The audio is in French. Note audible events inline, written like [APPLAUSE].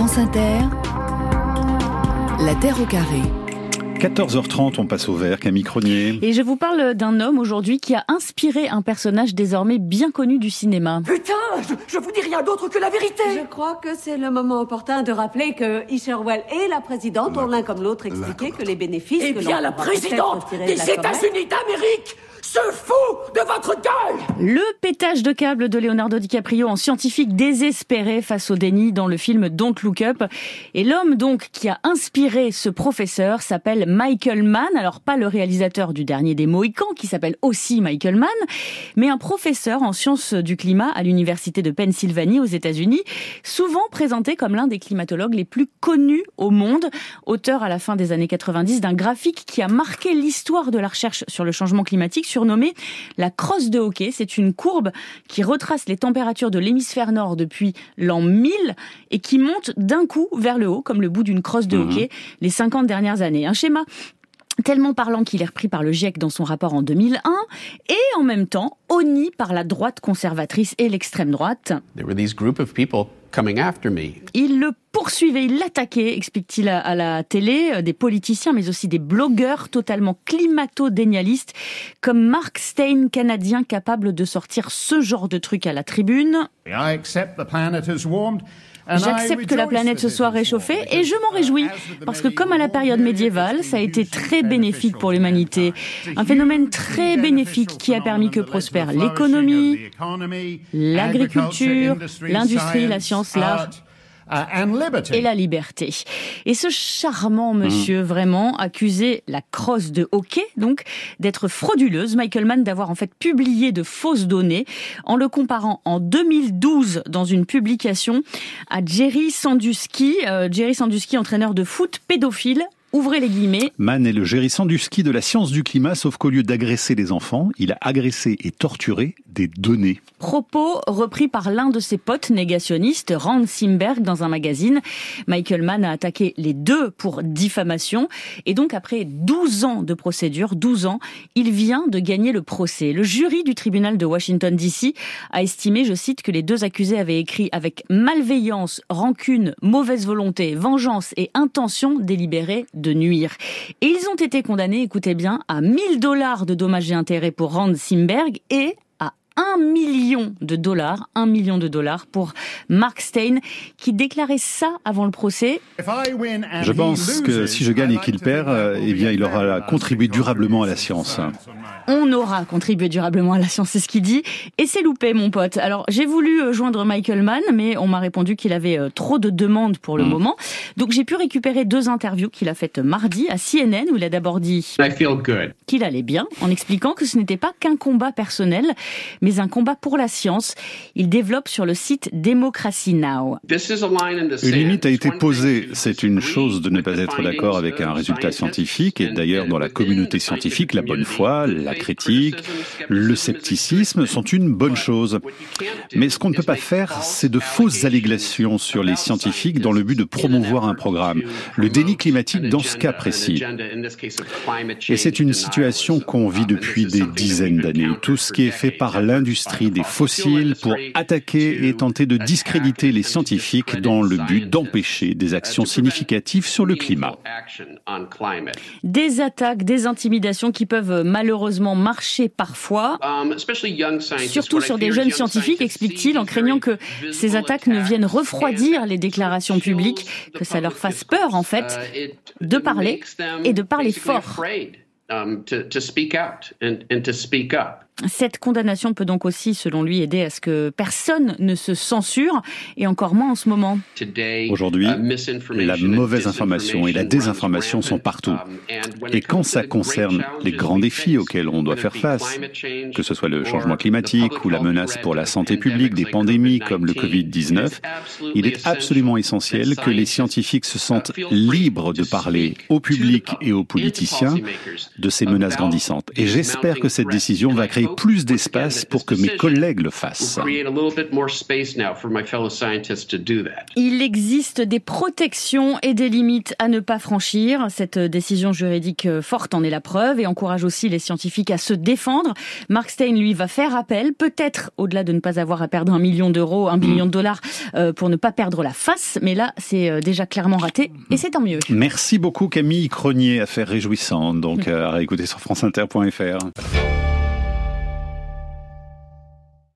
France Inter, La Terre au carré. 14h30, on passe au vert, Camille Cronier. Et je vous parle d'un homme aujourd'hui qui a inspiré un personnage désormais bien connu du cinéma. Putain, je, je vous dis rien d'autre que la vérité. Je crois que c'est le moment opportun de rappeler que Isherwell et la présidente ont l'un comme l'autre expliqué que les bénéfices Eh que bien, l'on la présidente des de États-Unis d'Amérique se fout de votre gueule Le pétage de câble de Leonardo DiCaprio en scientifique désespéré face au déni dans le film Don't Look Up. Et l'homme donc qui a inspiré ce professeur s'appelle Michael Mann. Alors pas le réalisateur du dernier des Mohicans qui s'appelle aussi Michael Mann, mais un professeur en sciences du climat à l'université de Pennsylvanie aux États-Unis, souvent présenté comme l'un des climatologues les plus connus au monde, auteur à la fin des années 90 d'un graphique qui a marqué l'histoire de la recherche sur le changement climatique surnommé la crosse de hockey. C'est une courbe qui retrace les températures de l'hémisphère nord depuis l'an 1000 et qui monte d'un coup vers le haut comme le bout d'une crosse de hockey les 50 dernières années. Un schéma tellement parlant qu'il est repris par le GIEC dans son rapport en 2001 et en même temps honni par la droite conservatrice et l'extrême droite. There were these group of people coming after me. Il le poursuivait, il l'attaquait, explique-t-il à, la télé, euh, des politiciens, mais aussi des blogueurs totalement climato-dénialistes, comme Mark Stein, canadien, capable de sortir ce genre de truc à la tribune. J'accepte J'accepte que la planète se soit réchauffée et je m'en réjouis parce que comme à la période médiévale, ça a été très bénéfique pour l'humanité. Un phénomène très bénéfique qui a permis que prospère l'économie, l'agriculture, l'industrie, la science, l'art et la liberté. Et ce charmant monsieur, vraiment, accusé la crosse de hockey, donc, d'être frauduleuse, Michael Mann d'avoir en fait publié de fausses données en le comparant en 2012 dans une publication à Jerry Sandusky, euh, Jerry Sandusky, entraîneur de foot pédophile, ouvrez les guillemets, Mann est le gérissant du ski de la science du climat, sauf qu'au lieu d'agresser les enfants, il a agressé et torturé des données. Propos repris par l'un de ses potes négationnistes, Rand Simberg, dans un magazine. Michael Mann a attaqué les deux pour diffamation. Et donc, après 12 ans de procédure, 12 ans, il vient de gagner le procès. Le jury du tribunal de Washington DC a estimé, je cite, que les deux accusés avaient écrit avec malveillance, rancune, mauvaise volonté, vengeance et intention délibérée de nuire. Et ils ont été condamnés, écoutez bien, à 1000 dollars de dommages et intérêts pour Rand Simberg et 1 million de dollars, 1 million de dollars pour Mark Stein, qui déclarait ça avant le procès. Je pense que si je gagne et qu'il perd, euh, eh bien, il aura contribué durablement à la science. On aura contribué durablement à la science, c'est ce qu'il dit. Et c'est loupé, mon pote. Alors, j'ai voulu euh, joindre Michael Mann, mais on m'a répondu qu'il avait euh, trop de demandes pour le moment. Donc, j'ai pu récupérer deux interviews qu'il a faites mardi à CNN, où il a d'abord dit I feel good. qu'il allait bien, en expliquant que ce n'était pas qu'un combat personnel, mais un combat pour la science. Il développe sur le site Democracy Now! This is a line in the Une limite a été It's one posée. C'est une chose de ne pas être d'accord avec un résultat scientifique, et and- d'ailleurs dans la communauté scientifique, la bonne scientific foi, la critique, le scepticisme sont une bonne chose. Mais ce qu'on ne peut pas faire, c'est de fausses allégations sur les scientifiques dans le but de promouvoir un programme. Le déni climatique dans ce cas précis. Et c'est une situation qu'on vit depuis des dizaines d'années. Tout ce qui est fait par l'industrie des fossiles pour attaquer et tenter de discréditer les scientifiques dans le but d'empêcher des actions significatives sur le climat. Des attaques, des intimidations qui peuvent malheureusement marcher parfois. Surtout sur des jeunes scientifiques, explique-t-il, en craignant que ces attaques ne viennent refroidir les déclarations publiques, que ça leur fasse peur en fait, de parler et de parler fort. um, to, to speak out and, and to speak up. Cette condamnation peut donc aussi, selon lui, aider à ce que personne ne se censure, et encore moins en ce moment. Aujourd'hui, uh, la mauvaise information et la désinformation sont partout. Um, Et quand ça concerne les grands défis auxquels on doit faire face, que ce soit le changement climatique ou la menace pour la santé publique, des pandémies comme le COVID-19, Covid-19, it is absolutely il est absolument essentiel que les scientifiques se sentent uh, free libres de parler au public et aux politiciens de ces menaces grandissantes. Et j'espère que cette décision va créer plus d'espace pour que mes collègues le fassent. Il existe des protections et des limites à ne pas franchir. Cette décision juridique forte en est la preuve et encourage aussi les scientifiques à se défendre. Mark Stein, lui, va faire appel, peut-être au-delà de ne pas avoir à perdre un million d'euros, un million de dollars euh, pour ne pas perdre la face, mais là, c'est euh, déjà clairement raté et c'est tant mieux. Merci beaucoup Camille Cronier, affaire réjouissante, donc [LAUGHS] euh, à réécouter sur franceinter.fr.